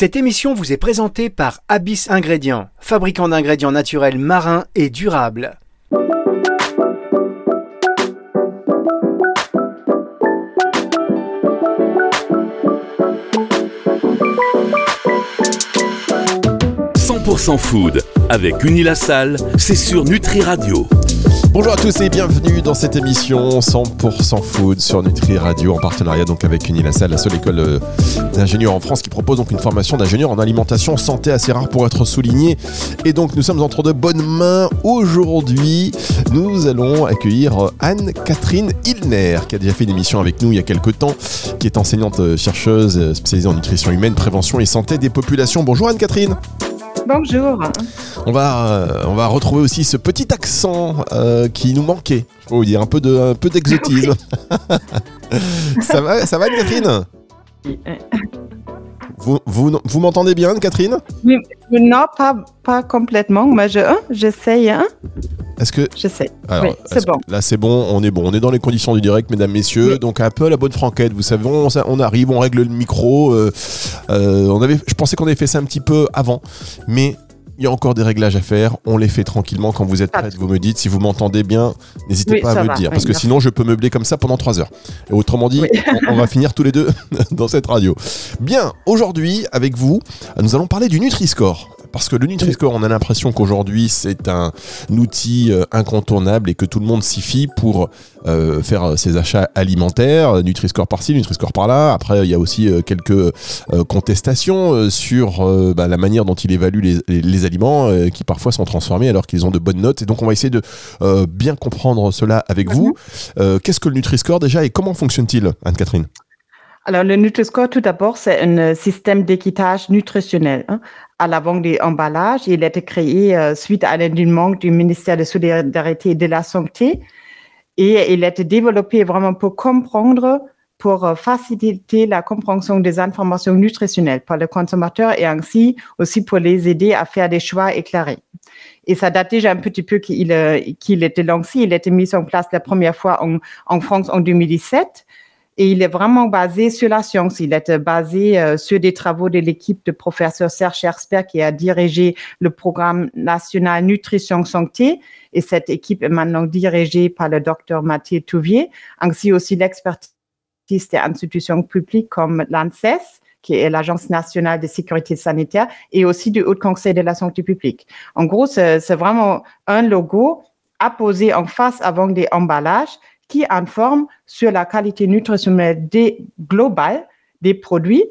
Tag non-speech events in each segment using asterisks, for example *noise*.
Cette émission vous est présentée par Abyss Ingrédients, fabricant d'ingrédients naturels marins et durables. « food avec Unilassal, c'est sur Nutri Radio. Bonjour à tous et bienvenue dans cette émission 100% food sur Nutri Radio en partenariat donc avec Unilassal, la seule école euh, d'ingénieurs en France qui propose donc une formation d'ingénieur en alimentation santé assez rare pour être souligné. Et donc nous sommes entre de bonnes mains. Aujourd'hui, nous allons accueillir euh, Anne-Catherine Ilner qui a déjà fait une émission avec nous il y a quelques temps, qui est enseignante euh, chercheuse spécialisée en nutrition humaine, prévention et santé des populations. Bonjour Anne-Catherine. Bonjour. On va, euh, on va retrouver aussi ce petit accent euh, qui nous manquait. Je peux vous dire un peu de, un peu d'exotisme. *laughs* *laughs* ça va, ça va, Catherine? Vous, vous, vous m'entendez bien, Catherine? Non, pas, pas complètement. Moi, je, hein, j'essaye. Hein est-ce que. J'essaie. Oui, c'est bon. Là, c'est bon, on est bon. On est dans les conditions du direct, mesdames, messieurs. Donc, un peu à la bonne franquette. Vous savez, on, on arrive, on règle le micro. Euh, euh, on avait, je pensais qu'on avait fait ça un petit peu avant. Mais il y a encore des réglages à faire. On les fait tranquillement. Quand vous êtes prête, vous me dites. Si vous m'entendez bien, n'hésitez pas à me le dire. parce que sinon, je peux meubler comme ça pendant 3 heures. Et autrement dit, on, va *laughs* finir tous les deux *laughs* dans cette radio. Bien, aujourd'hui, avec vous, nous allons parler du Nutri-Score. Parce que le Nutri-Score, on a l'impression qu'aujourd'hui, c'est un outil euh, incontournable et que tout le monde s'y fie pour euh, faire euh, ses achats alimentaires. Nutri-Score par-ci, Nutri-Score par-là. Après, il y a aussi quelques contestations sur bah, la manière dont il évalue les, aliments qui parfois sont transformés alors qu'ils ont de bonnes notes. Et donc, on va essayer de bien comprendre cela avec vous. Mhm. Qu'est-ce que le Nutri-Score déjà et comment fonctionne-t-il, Anne-Catherine? Alors, le Nutri-Score, tout d'abord, c'est un système d'équitage nutritionnel. Hein à la vente des emballages. Il a été créé euh, suite à manque du ministère de Solidarité et de la Santé. Et il a été développé vraiment pour comprendre, pour euh, faciliter la compréhension des informations nutritionnelles par le consommateur et ainsi aussi pour les aider à faire des choix éclairés. Et ça date déjà un petit peu qu'il euh, qu'il était lancé. Il a été mis en place la première fois en France en 2017. Et il est vraiment basé sur la science. Il est basé euh, sur des travaux de l'équipe de professeur Serge Hersper qui a dirigé le programme national Nutrition Santé. Et cette équipe est maintenant dirigée par le docteur Mathieu Touvier, ainsi aussi l'expertise des institutions publiques comme l'ANSES qui est l'Agence nationale de sécurité sanitaire, et aussi du Haut Conseil de la santé publique. En gros, c'est vraiment un logo apposé en face avant des emballages qui informe sur la qualité nutritionnelle des, globale des produits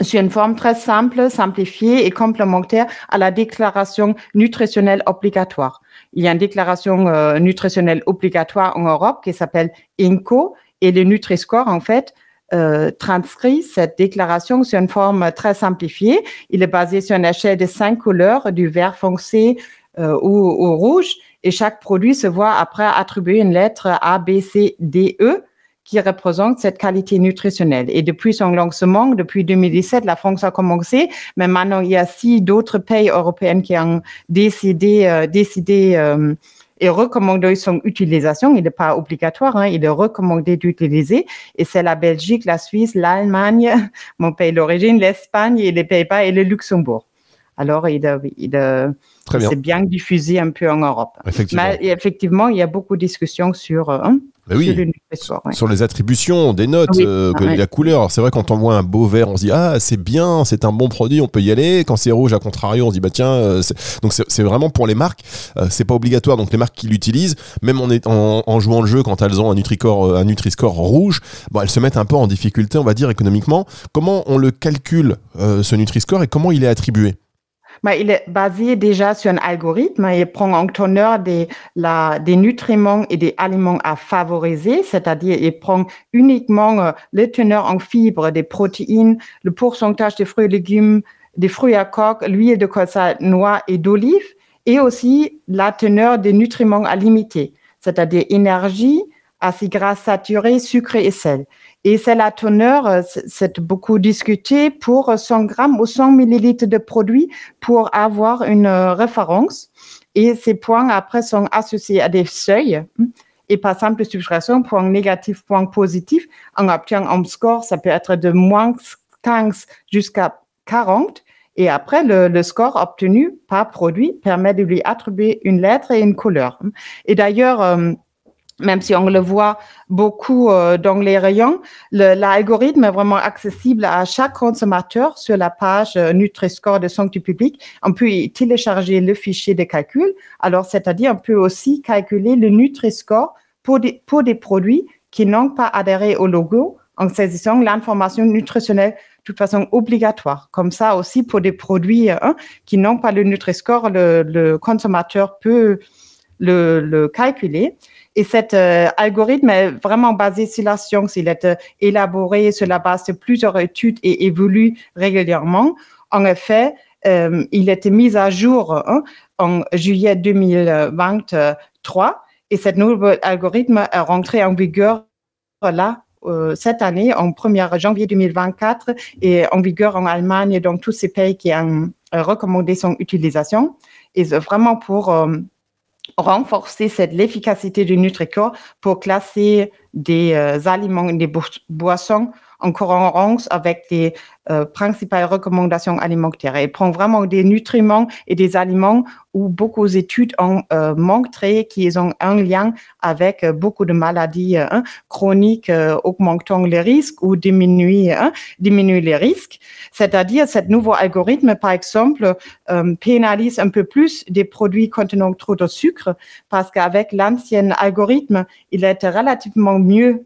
sur une forme très simple, simplifiée et complémentaire à la déclaration nutritionnelle obligatoire. Il y a une déclaration euh, nutritionnelle obligatoire en Europe qui s'appelle INCO et le Nutri-Score, en fait, euh, transcrit cette déclaration sur une forme très simplifiée. Il est basé sur une échelle de cinq couleurs, du vert foncé euh, au rouge, et chaque produit se voit après attribuer une lettre A, B, C, D, E qui représente cette qualité nutritionnelle. Et depuis son lancement, depuis 2017, la France a commencé, mais maintenant il y a six d'autres pays européens qui ont décidé, euh, décidé euh, et recommandé son utilisation. Il n'est pas obligatoire, hein, il est recommandé d'utiliser. Et c'est la Belgique, la Suisse, l'Allemagne, *laughs* mon pays d'origine, l'Espagne et les Pays-Bas et le Luxembourg. Alors, il, il, c'est bien diffusé un peu en Europe. Effectivement. Mais effectivement, il y a beaucoup de discussions sur, euh, hein, sur, les attributions des notes, euh, la couleur. C'est vrai, quand on voit un beau vert, on se dit Ah, c'est bien, c'est un bon produit, on peut y aller. Quand c'est rouge, à contrario, on se dit Bah tiens, euh, donc c'est vraiment pour les marques, c'est pas obligatoire. Donc les marques qui l'utilisent, même en, en, en, jouant le jeu, quand elles ont un Nutri-Score un Nutri rouge, bon, elles se mettent un peu en difficulté, on va dire, économiquement. Comment on le calcule, ce Nutri-Score, et comment il est attribué? Mais il est basé déjà sur un algorithme. Il prend en teneur des, des nutriments et des aliments à favoriser, c'est-à-dire il prend uniquement euh, les teneurs en fibres, des protéines, le pourcentage de fruits et légumes, des fruits à coque, l'huile de colza, noix et d'olive, et aussi la teneur des nutriments à limiter, c'est-à-dire énergie, acides gras saturés, sucre et sel. Et c'est la teneur, euh, c'est beaucoup discuté pour 100 grammes ou 100 millilitres de produit pour avoir une euh, référence. Et ces points après sont associés à des seuils hein, et par simple subtraction, point négatif, point positif. On obtient un score, ça peut être de moins 15 jusqu'à 40 et après, le, score obtenu par produit permet de lui attribuer une lettre et une couleur. Et d'ailleurs, euh, même si on le voit beaucoup euh, dans les rayons, l'algorithme est vraiment accessible à chaque consommateur sur la page euh, Nutri-Score de santé publique. On peut y télécharger le fichier de calcul. Alors, c'est-à-dire, on peut aussi calculer le Nutri-Score pour des, pour des produits qui n'ont pas adhéré au logo en saisissant l'information nutritionnelle toute façon obligatoire. Comme ça aussi pour des produits hein, qui n'ont pas le Nutri-Score, le, consommateur peut le, calculer. Et cet euh, algorithme est vraiment basé sur la science. Il est euh, élaboré sur la base de plusieurs études et évolue régulièrement. En effet, euh, il a été mis à jour hein, en juillet 2023 et cet nouveau algorithme est rentré en vigueur là euh, cette année, en 1er janvier 2024, et en vigueur en Allemagne dans tous ces pays qui ont recommandé son utilisation. Et vraiment pour renforcer cette l'efficacité du NutriCore pour classer des euh, aliments, des boissons en cohérence avec les euh, principales recommandations alimentaires. Elle prend vraiment des nutriments et des aliments où beaucoup d'études ont euh, montré qu'ils ont un lien avec euh, beaucoup de maladies hein, chroniques augmentant les risques ou diminuer, hein, les risques. C'est-à-dire, ce nouveau algorithme, par exemple, pénalise un peu plus des produits contenant trop de sucre parce qu'avec l'ancien algorithme, il était relativement mieux euh,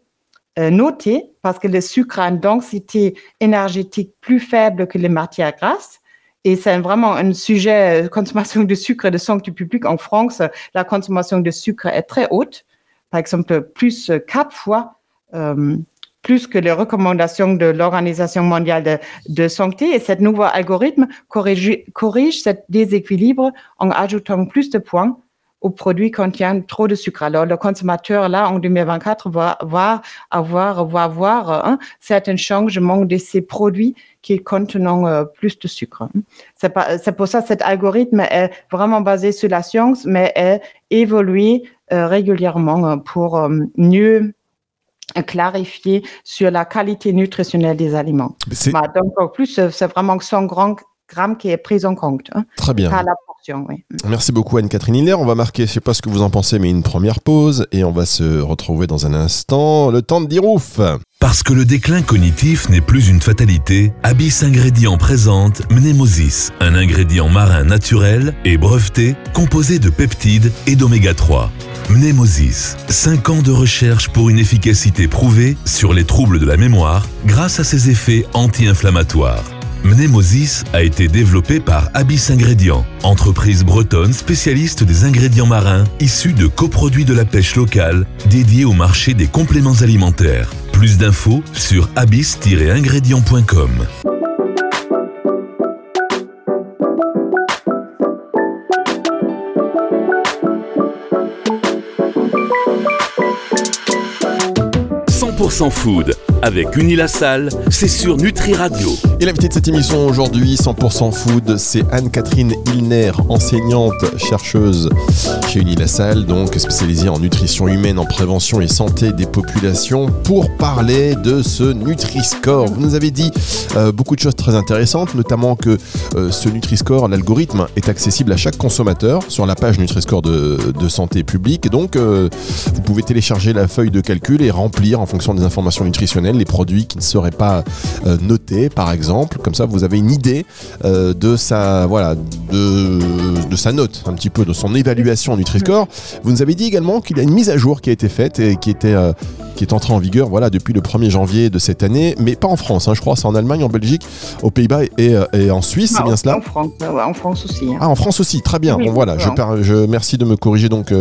noté parce que le sucre a une densité énergétique plus faible que les matières grasses. Et c'est vraiment un sujet, euh, consommation de sucre et de santé publique. En France, la consommation de sucre est très haute. Par exemple, plus euh, quatre fois plus que les recommandations de l'Organisation mondiale de, de, santé. Et ce nouveau algorithme corrige, corrige ce déséquilibre en ajoutant plus de points aux produits contiennent trop de sucre. Alors, le consommateur, là, en 2024, va, va avoir, va avoir un certain changement de ces produits qui contiennent euh, plus de sucre. C'est, pas, c'est pour ça que cet algorithme est vraiment basé sur la science, mais est évolué euh, régulièrement euh, pour mieux clarifier sur la qualité nutritionnelle des aliments. Bah, donc, en plus, c'est vraiment 100 grammes qui est pris en compte. Hein, Très bien. Merci beaucoup Anne-Catherine Hiller. On va marquer, je sais pas ce que vous en pensez, mais une première pause et on va se retrouver dans un instant. Le temps de dire ouf. Parce que le déclin cognitif n'est plus une fatalité, Abyss Ingrédients présente Mnemosis, un ingrédient marin naturel et breveté composé de peptides et d'oméga 3. Mnemosis, 5 ans de recherche pour une efficacité prouvée sur les troubles de la mémoire grâce à ses effets anti-inflammatoires. Mnemosis a été développé par Abyss Ingrédients, entreprise bretonne spécialiste des ingrédients marins issus de coproduits de la pêche locale dédiés au marché des compléments alimentaires. Plus d'infos sur abyss-ingrédients.com. food avec Unilassal, c'est sur Nutri Radio. Et l'invité de cette émission aujourd'hui, 100% food, c'est Anne-Catherine Ilner, enseignante, chercheuse chez Unilassal, donc spécialisée en nutrition humaine, en prévention et santé des populations, pour parler de ce Nutri-Score. Vous nous avez dit euh, beaucoup de choses très intéressantes, notamment que euh, ce Nutri-Score, l'algorithme, est accessible à chaque consommateur sur la page Nutri-Score de, santé publique. Donc, euh, vous pouvez télécharger la feuille de calcul et remplir en fonction des informations nutritionnelles les produits qui ne seraient pas euh, notés, par exemple. Comme ça, vous avez une idée euh, de sa voilà de, de, sa note, un petit peu de son évaluation Nutri-Score. Vous nous avez dit également qu'il y a une mise à jour qui a été faite et qui était euh, qui est entrée en vigueur voilà depuis le 1er janvier de cette année, mais pas en France. Hein, je crois, c'est en Allemagne, en Belgique, aux Pays-Bas et, et, en Suisse, c'est bien cela. En France, en France aussi. Hein. Ah, en France aussi, très bien. bon voilà, je, je, merci de me corriger donc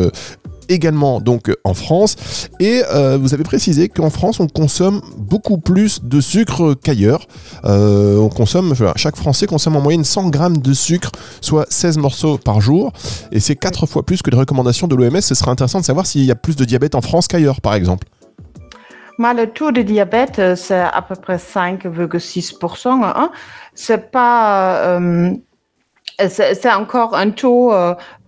également donc en France. Et euh, vous avez précisé qu'en France, on consomme beaucoup plus de sucre qu'ailleurs. Euh, on consomme, chaque Français consomme en moyenne 100 grammes de sucre, soit 16 morceaux par jour. Et c'est 4 fois plus que les recommandations de l'OMS. Ce serait intéressant de savoir s'il y a plus de diabète en France qu'ailleurs, par exemple. le taux de diabète, euh, c'est à peu près 5,6%. Hein. C'est pas, c'est encore un taux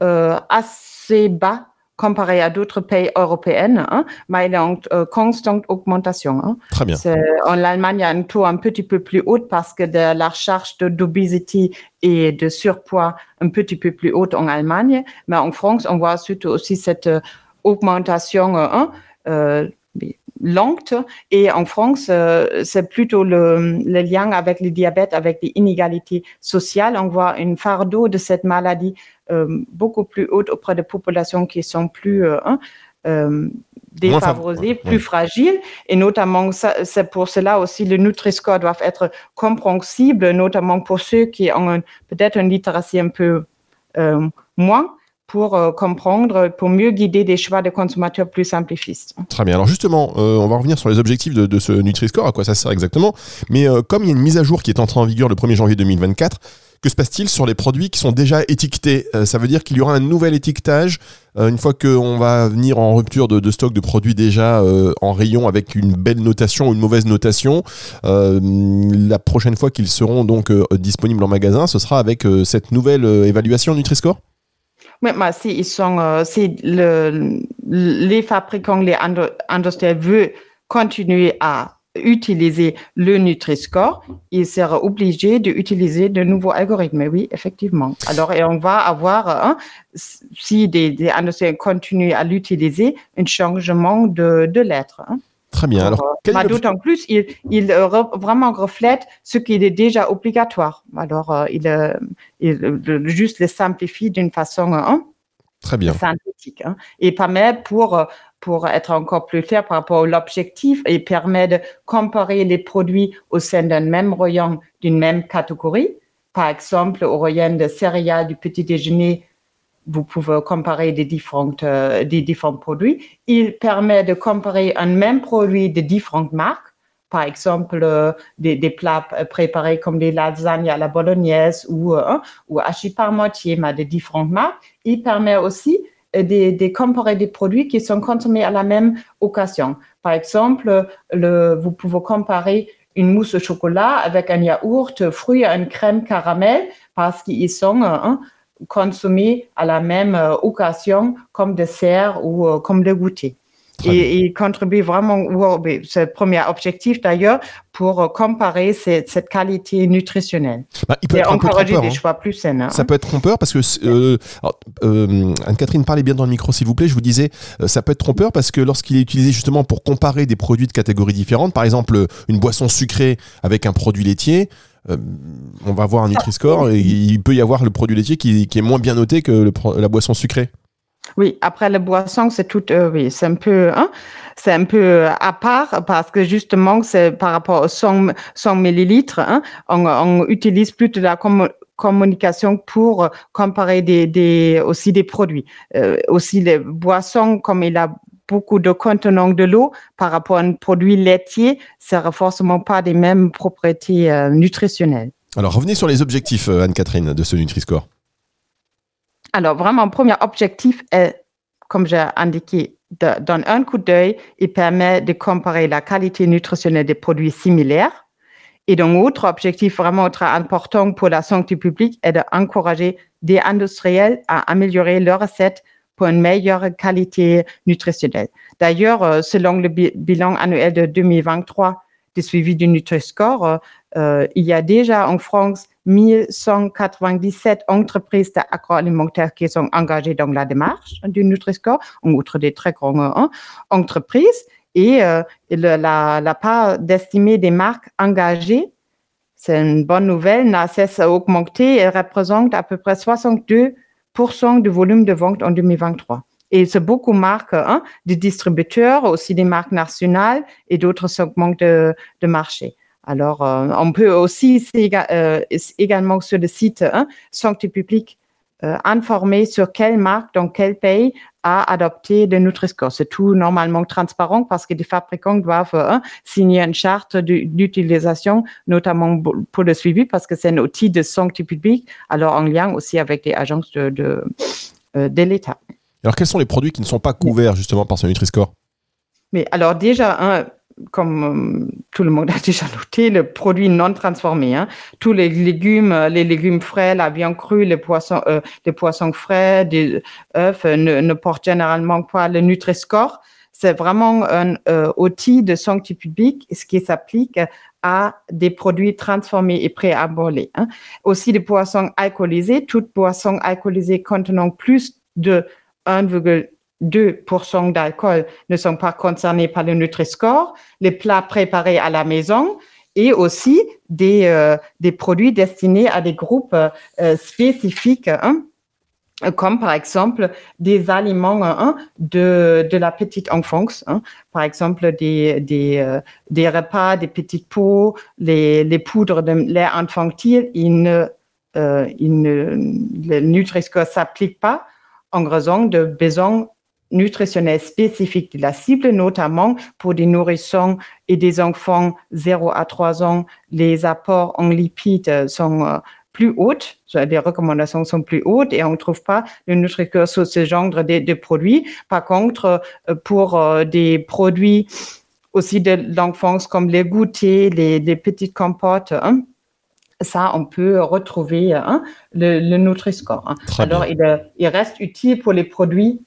assez bas comparé à d'autres pays européens, hein, mais il est en euh, constante augmentation. Hein. Très bien. En Allemagne, il y a un taux un petit peu plus haut parce que de la charge d'obésité et de surpoids un petit peu plus haute en Allemagne, mais en France, on voit surtout aussi cette euh, augmentation hein, euh, lente. Et en France, euh, c'est plutôt le, le, lien avec le diabète, avec les inégalités sociales. On voit une fardeau de cette maladie euh, beaucoup plus haute auprès de populations qui sont plus euh, hein, défavorisées, plus fragiles. Et notamment, c'est pour cela aussi le Nutri-Score doit être compréhensible, notamment pour ceux qui ont peut-être une littératie un peu euh, moins pour euh, comprendre, pour mieux guider des choix de consommateurs plus simplifistes. Très bien. Alors justement, euh, on va revenir sur les objectifs de, ce Nutri-Score, à quoi ça sert exactement. Mais euh, comme il y a une mise à jour qui est entrée en vigueur le 1er janvier 2024, que se passe-t-il sur les produits qui sont déjà étiquetés? Ça veut dire qu'il y aura un nouvel étiquetage une fois qu'on va venir en rupture de, de, stock de produits déjà en rayon avec une belle notation ou une mauvaise notation. la prochaine fois qu'ils seront donc disponibles en magasin, ce sera avec cette nouvelle évaluation Nutri-Score? Oui, mais si euh, les fabricants, les industriels veulent continuer à utiliser le Nutri-Score, ils seront obligés d'utiliser de nouveaux algorithmes. Oui, effectivement. Alors, et on va avoir, hein, si des, des industriels continuent à l'utiliser, un changement de, de lettres. Hein. Très bien. Alors, d'autant plus, il, il re, vraiment reflète ce qui est déjà obligatoire. Alors, euh, il, euh, il, juste le simplifie d'une façon hein, Très bien. synthétique. Hein, et permet pour euh, pour être encore plus clair par rapport à l'objectif, et permet de comparer les produits au sein d'un même rayon d'une même catégorie. Par exemple, au rayon de céréales du petit déjeuner, vous pouvez comparer euh, des différents produits. Il permet de comparer un même produit de différentes marques. Par exemple, euh, des, plats préparés comme des lasagnes à la bolognaise ou, euh, ou hachis par moitié, mais de différentes marques. Il permet aussi de, de, comparer des produits qui sont consommés à la même occasion. Par exemple, le, vous pouvez comparer une mousse au chocolat avec un yaourt, fruits, une crème caramel, parce qu'ils sont hein, consommés à la même euh, occasion comme dessert ou euh, comme de goûter. Et il contribue vraiment, c'est le premier objectif d'ailleurs, pour euh, comparer cette, cette qualité nutritionnelle. Bah, il peut et être encourager des hein. choix plus sains. Hein. Ça peut être trompeur parce que, euh, euh, Anne-Catherine, parlez bien dans le micro s'il vous plaît, je vous disais, euh, ça peut être trompeur parce que lorsqu'il est utilisé justement pour comparer des produits de catégories différentes, par exemple une boisson sucrée avec un produit laitier, euh, on va voir un Nutri-Score et il peut y avoir le produit laitier qui, est moins bien noté que la boisson sucrée. Oui, après la boisson, c'est tout, euh, oui, c'est un peu, hein, c'est un peu à part parce que justement, c'est par rapport aux 100, 100 millilitres, hein, on, utilise plus de la com communication pour comparer aussi des produits. Euh, aussi les boissons, comme il a beaucoup de contenant de l'eau par rapport à un produit laitier, ça n'a forcément pas les mêmes propriétés euh, nutritionnelles. Alors, revenez sur les objectifs, euh, Anne-Catherine, de ce Nutri-Score. Alors, vraiment, premier objectif est, comme j'ai indiqué, de, dans un coup d'œil, il permet de comparer la qualité nutritionnelle des produits similaires. Et donc, autre objectif vraiment très important pour la santé publique est d'encourager des industriels à améliorer leurs recettes pour une meilleure qualité nutritionnelle. D'ailleurs, euh, selon le bilan annuel de 2023 du suivi du Nutri-Score, euh, euh, il y a déjà en France 1197 entreprises agroalimentaires qui sont engagées dans la démarche du Nutri-Score, outre des très grandes hein, entreprises. Et, la, part d'estimée des marques engagées, c'est une bonne nouvelle, n'a cessé d'augmenter et représente à peu près 62 du volume de vente en 2023. Et c'est beaucoup de marques, hein, des distributeurs, aussi des marques nationales et d'autres segments de, de marché. Alors, euh, on peut aussi euh, également sur le site hein, Santé publique euh, informer sur quelle marque, dans quel pays a adopté le Nutri-Score. C'est tout normalement transparent parce que les fabricants doivent hein, signer une charte d'utilisation, notamment pour le suivi, parce que c'est un outil de santé publique, alors en lien aussi avec les agences de, de, euh, de l'État. Alors, quels sont les produits qui ne sont pas couverts justement par ce Nutri-Score Mais alors déjà, hein, comme tout le monde *laughs* a déjà noté, le produit non transformé. Hein. Tous les légumes, les légumes frais, la viande crue, les poissons, les poissons frais, des œufs ne, ne portent généralement pas le Nutri-Score. C'est vraiment un outil de santé publique, ce qui s'applique à des produits transformés et à Hein. Aussi des poissons alcoolisés, toutes boissons alcoolisées contenant plus de 1,2% d'alcool ne sont pas concernés par le Nutri-Score. Les plats préparés à la maison et aussi des, euh, des produits destinés à des groupes euh, spécifiques. Hein comme par exemple des aliments hein, de, de la petite enfance, hein. par exemple des, des, euh, des repas, des petites pots, les, les poudres de lait infantile, il ne, euh, il ne, le Nutri-Score s'applique pas en raison de besoins nutritionnels spécifiques de la cible, notamment pour des nourrissons et des enfants 0 à 3 ans. Les apports en lipides sont euh, plus hautes, les recommandations sont plus hautes et on ne trouve pas le Nutri-Score sur ce genre de, de, produits. Par contre, euh, pour euh, des produits aussi de l'enfance comme les goûters, les, les petites compotes, hein, ça, on peut retrouver hein, le, le Nutri-Score. Hein. Alors, il, il, reste utile pour les produits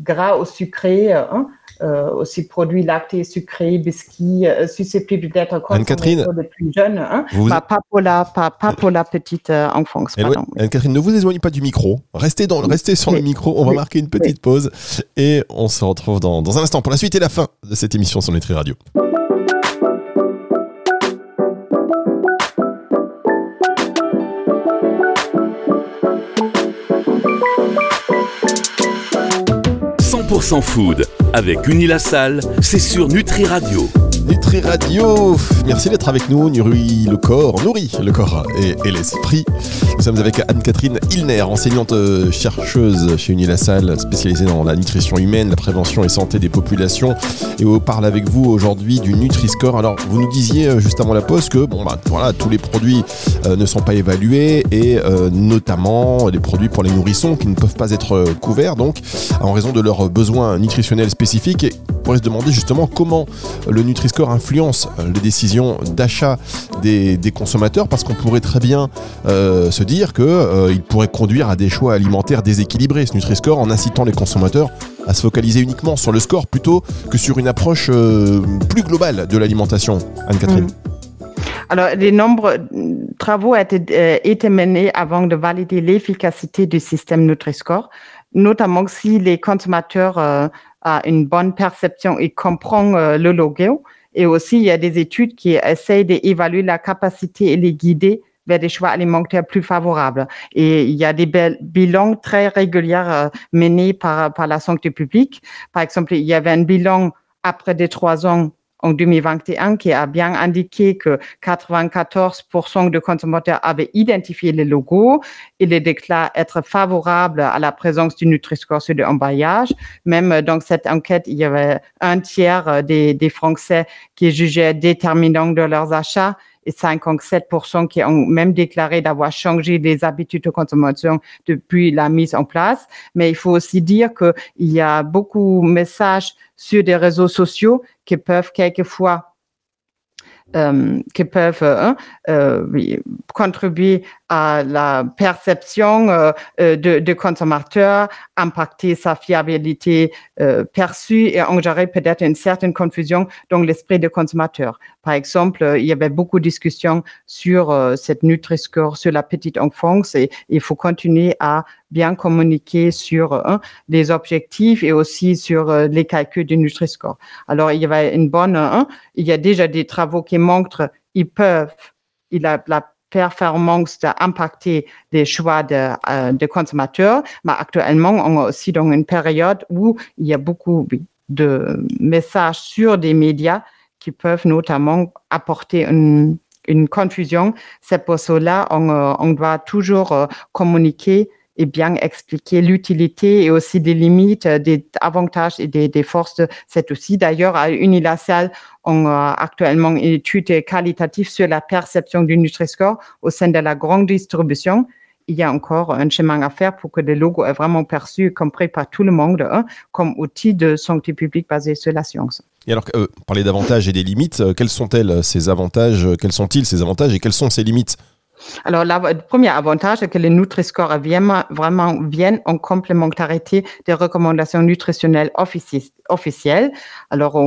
gras ou sucrés. Hein, euh, aussi produits lactés, sucrés, biscuits, euh, susceptibles d'être consommés pour les plus jeunes. Hein? Vous... Pas, pas, pour la, pas, pas pour la petite euh, enfance. Anne-Catherine, ne vous éloignez pas du micro. Restez, dans, restez sur oui. le micro. On va marquer une petite oui. pause et on se retrouve dans, dans un instant pour la suite et la fin de cette émission sur Nutri Radio. Sans food avec Unilassal, c'est sur Nutri Radio. Nutri Radio, merci d'être avec nous. Nourrit le corps, nourrit le corps et, l'esprit. Nous sommes avec Anne-Catherine Ilner, enseignante euh, chercheuse chez Unilassal, spécialisée dans la nutrition humaine, la prévention et santé des populations. Et on parle avec vous aujourd'hui du Nutri-Score. Alors, vous nous disiez euh, juste avant la pause que bon, bah, voilà, tous les produits euh, ne sont pas évalués et notamment les produits pour les nourrissons qui ne peuvent pas être couverts, donc en raison de leurs besoins nutritionnels spécifiques. Et on pourrait se demander justement comment le Nutri-Score influence les décisions d'achat des, consommateurs, parce qu'on pourrait très bien euh, se dire qu'il euh, pourrait conduire à des choix alimentaires déséquilibrés, ce Nutri-Score, en incitant les consommateurs à se focaliser uniquement sur le score plutôt que sur une approche euh, plus globale de l'alimentation. Anne-Catherine. Mmh. Alors, les nombreux travaux euh, été menés avant de valider l'efficacité du système Nutri-Score, notamment si les consommateurs euh, ont une bonne perception et comprennent euh, le logo. Et aussi, il y a des études qui essayent d'évaluer la capacité et les guider vers des choix alimentaires plus favorables. Et il y a des bilans très réguliers euh, menés par, par la santé publique. Par exemple, il y avait un bilan après des trois ans en 2021 qui a bien indiqué que 94% de consommateurs avaient identifié le logo et les déclarent être favorables à la présence du Nutri-Score sur l'emballage. Même dans cette enquête, il y avait un tiers des, des Français qui jugeaient déterminant de leurs achats et 57% qui ont même déclaré d'avoir changé les habitudes de consommation depuis la mise en place. Mais il faut aussi dire qu'il y a beaucoup de messages sur des réseaux sociaux qui peuvent quelquefois euh, qui peuvent euh, euh, contribuer à la perception euh, de, de consommateur, impacter sa fiabilité euh, perçue et engendrer peut-être une certaine confusion dans l'esprit du consommateur. Par exemple, il y avait beaucoup de discussions sur euh, cette Nutri-Score sur la petite enfance et il faut continuer à bien communiquer sur hein, les objectifs et aussi sur euh, les calculs du Nutri-Score. Alors, il y avait une bonne, hein, il y a déjà des travaux qui montrent ils peuvent, il a la performance d'impacter les choix de, euh, consommateurs, mais actuellement, on est aussi dans une période où il y a beaucoup de messages sur des médias qui peuvent notamment apporter une, confusion. C'est pour cela on, on doit toujours euh, communiquer et bien expliquer l'utilité et aussi des limites, des avantages et des, des forces cet outil. D'ailleurs, à Unilassal, on a actuellement une étude qualitative sur la perception du Nutri-Score au sein de la grande distribution. Il y a encore un chemin à faire pour que le logo est vraiment perçu, compris par tout le monde, hein, comme outil de santé publique basé sur la science. Et alors, euh, parler d'avantages et des limites, euh, sont-elles ces avantages Quels sont-ils ces avantages et quelles sont ces limites? Alors, le premier avantage, c'est que les Nutri-Score viennent, vraiment viennent en complémentarité des recommandations nutritionnelles officielles. Alors,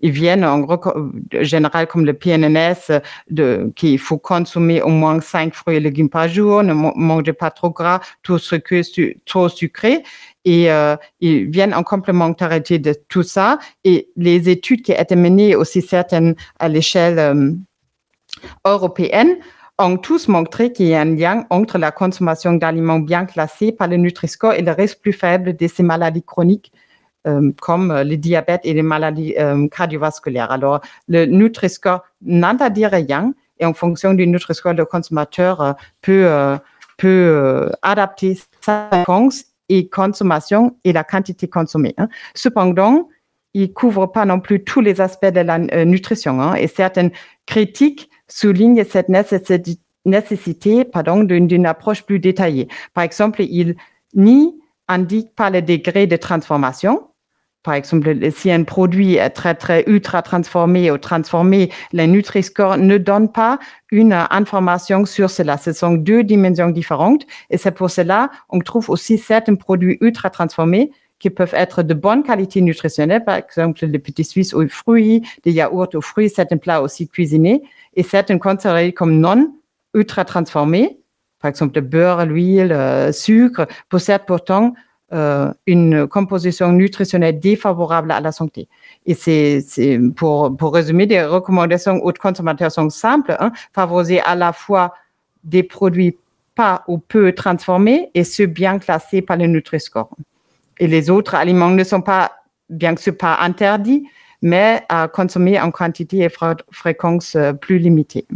ils viennent en général comme le PNNS, qu'il faut consommer au moins 5 fruits et légumes par jour, ne mangez pas trop gras, trop sucré, trop sucré. Et euh, ils viennent en complémentarité de tout ça. Et les études qui été menées aussi certaines à l'échelle euh, européenne ont tous montré qu'il y a un lien entre la consommation d'aliments bien classés par le Nutri-Score et le risque plus faible de ces maladies chroniques euh, comme le diabète et les maladies euh, cardiovasculaires. Alors, le Nutri-Score n'interdit rien et en fonction du Nutri-Score, le consommateur euh, peut, peut adapter sa réponse et consommation et la quantité consommée. Hein. Cependant, il couvre pas non plus tous les aspects de la nutrition hein, et certaines critiques souligne cette nécessité, pardon, d'une approche plus détaillée. Par exemple, il ni indique pas le degré de transformation. Par exemple, si un produit est très, très ultra transformé ou transformé, le Nutri-Score ne donne pas une information sur cela. Ce sont deux dimensions différentes et c'est pour cela on trouve aussi certains produits ultra transformés qui peuvent être de bonne qualité nutritionnelle, par exemple les petits suisses aux fruits, des yaourts aux fruits, certains plats aussi cuisinés, et certains considérés comme non ultra transformés, par exemple le beurre, l'huile, le euh, sucre, possèdent pourtant euh, une composition nutritionnelle défavorable à la santé. Et c'est pour, pour résumer, des recommandations aux consommateurs sont simples, hein, favoriser à la fois des produits pas ou peu transformés et ceux bien classés par le Nutri-Score. Et les autres aliments ne sont pas, bien sûr, pas interdits, mais à consommer en quantité et fréquence euh, plus limitée.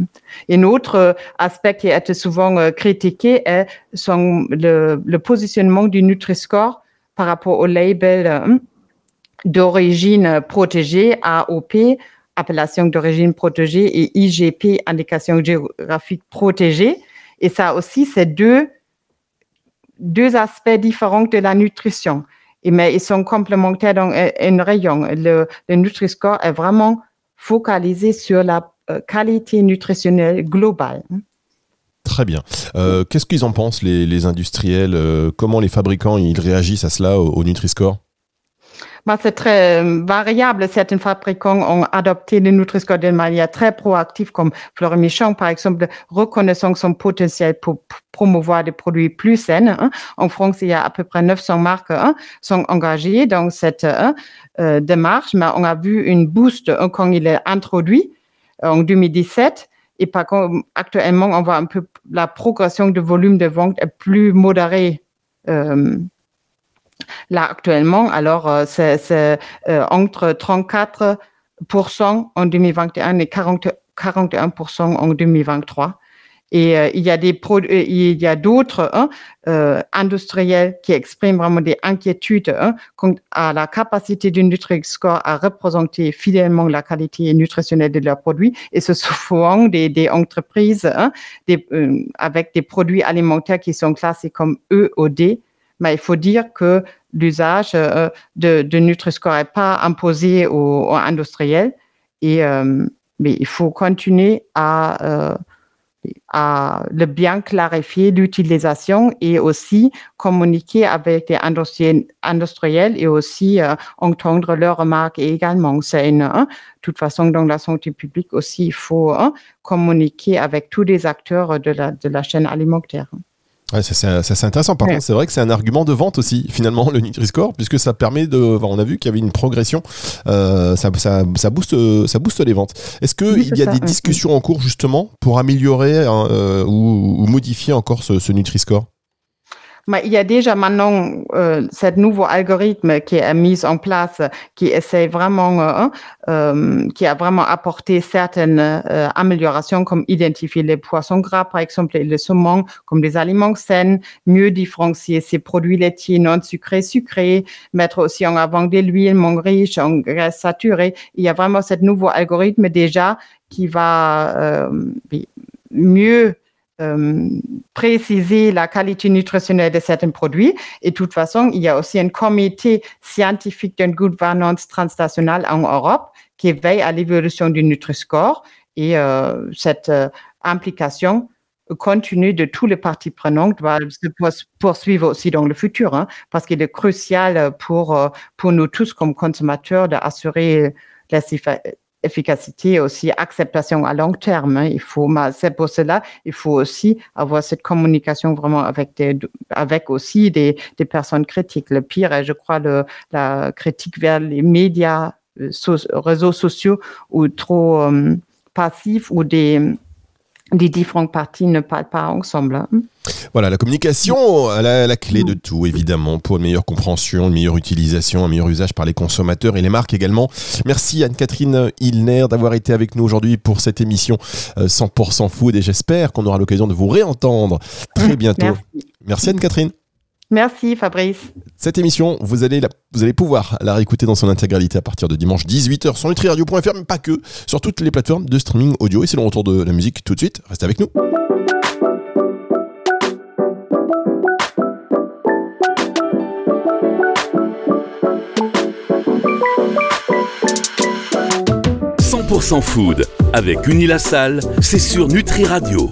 Un autre euh, aspect qui est souvent euh, critiqué est le, le positionnement du Nutri-Score par rapport au label d'origine protégée, AOP, appellation d'origine protégée, et IGP, indication géographique protégée. Et ça aussi, c'est deux, deux aspects différents de la nutrition mais ils sont complémentaires dans un rayon. Le, le Nutri-Score est vraiment focalisé sur la euh, qualité nutritionnelle globale. Très bien. Euh, qu'est-ce qu'ils en pensent, les, industriels euh, Comment les fabricants ils réagissent à cela au Nutri-Score? C'est très euh, variable. Certains fabricants ont adopté le Nutri-Score d'une manière très proactive, comme Fleur Michon, par exemple, reconnaissant son potentiel pour promouvoir des produits plus sains. Hein. En France, il y a à peu près 900 marques hein, sont engagées dans cette hein, euh, démarche, mais on a vu une boost quand il est introduit en 2017. Et par contre, actuellement, on voit un peu la progression de volume de vente est plus modérée. Euh, Là, actuellement, alors, euh, c'est euh, entre 34 en 2021 et 40, 41% en 2023. Et euh, il y a des il y a d'autres hein, industriels qui expriment vraiment des inquiétudes hein, quant à la capacité du Nutri-Score à représenter fidèlement la qualité nutritionnelle de leurs produits. Et ce sont souvent des, entreprises hein, avec des produits alimentaires qui sont classés comme EOD. Mais il faut dire que l'usage euh, de, de Nutri-Score n'est pas imposé aux, industriels. Et, euh, mais il faut continuer à, euh, à le bien clarifier l'utilisation et aussi communiquer avec les industriels, et aussi entendre leurs remarques également. C'est une, hein, de toute façon, dans la santé publique aussi, il faut hein, communiquer avec tous les acteurs de la chaîne alimentaire. Ouais, c'est intéressant. Par contre, c'est vrai que c'est un argument de vente aussi, *laughs* finalement, le Nutri-Score, puisque ça permet de. on a vu qu'il y avait une progression. Euh, ça, ça, ça, booste, ça booste les ventes. Est-ce qu'il y a des discussions en cours, justement, pour améliorer hein, euh, ou, modifier encore ce, ce Nutri-Score? Il y a déjà maintenant euh, ce nouveau algorithme qui est mis en place, qui essaie vraiment, euh, euh, qui a vraiment apporté certaines euh, améliorations, comme identifier les poissons gras, par exemple, et le saumon comme des aliments sains, mieux différencier ces produits laitiers non sucrés, sucrés, mettre aussi en avant des huiles moins riches en graisses saturées. Il y a vraiment ce nouveau algorithme déjà qui va mieux euh, préciser la qualité nutritionnelle de certains produits. Et de toute façon, il y a aussi un comité scientifique d'une gouvernance transnationale en Europe qui veille à l'évolution du Nutri-Score. Et euh, cette euh, implication continue de tous les parties prenantes doit se poursuivre aussi dans le futur, hein, parce qu'il est crucial pour, pour nous tous comme consommateurs d'assurer l'efficacité et aussi acceptation à long terme. Hein. Il faut, c'est pour cela, il faut aussi avoir cette communication vraiment avec des, avec aussi des, des personnes critiques. Le pire est, je crois, le, la critique vers les médias, réseaux sociaux ou trop euh, passifs ou des les différentes parties ne parlent pas ensemble. Hein. Voilà, la communication, la clé de tout, évidemment, pour une meilleure compréhension, une meilleure utilisation, un meilleur usage par les consommateurs et les marques également. Merci Anne-Catherine Hilner d'avoir été avec nous aujourd'hui pour cette émission 100% euh, food et j'espère qu'on aura l'occasion de vous réentendre très bientôt. Merci, Merci Anne-Catherine. Merci Fabrice. Cette émission, vous allez, vous allez pouvoir la réécouter dans son intégralité à partir de dimanche 18h sur nutriradio.fr, mais pas que, sur toutes les plateformes de streaming audio. Et c'est le retour de la musique tout de suite. Restez avec nous. « 100% food avec Unilassal, c'est sur Nutri Radio.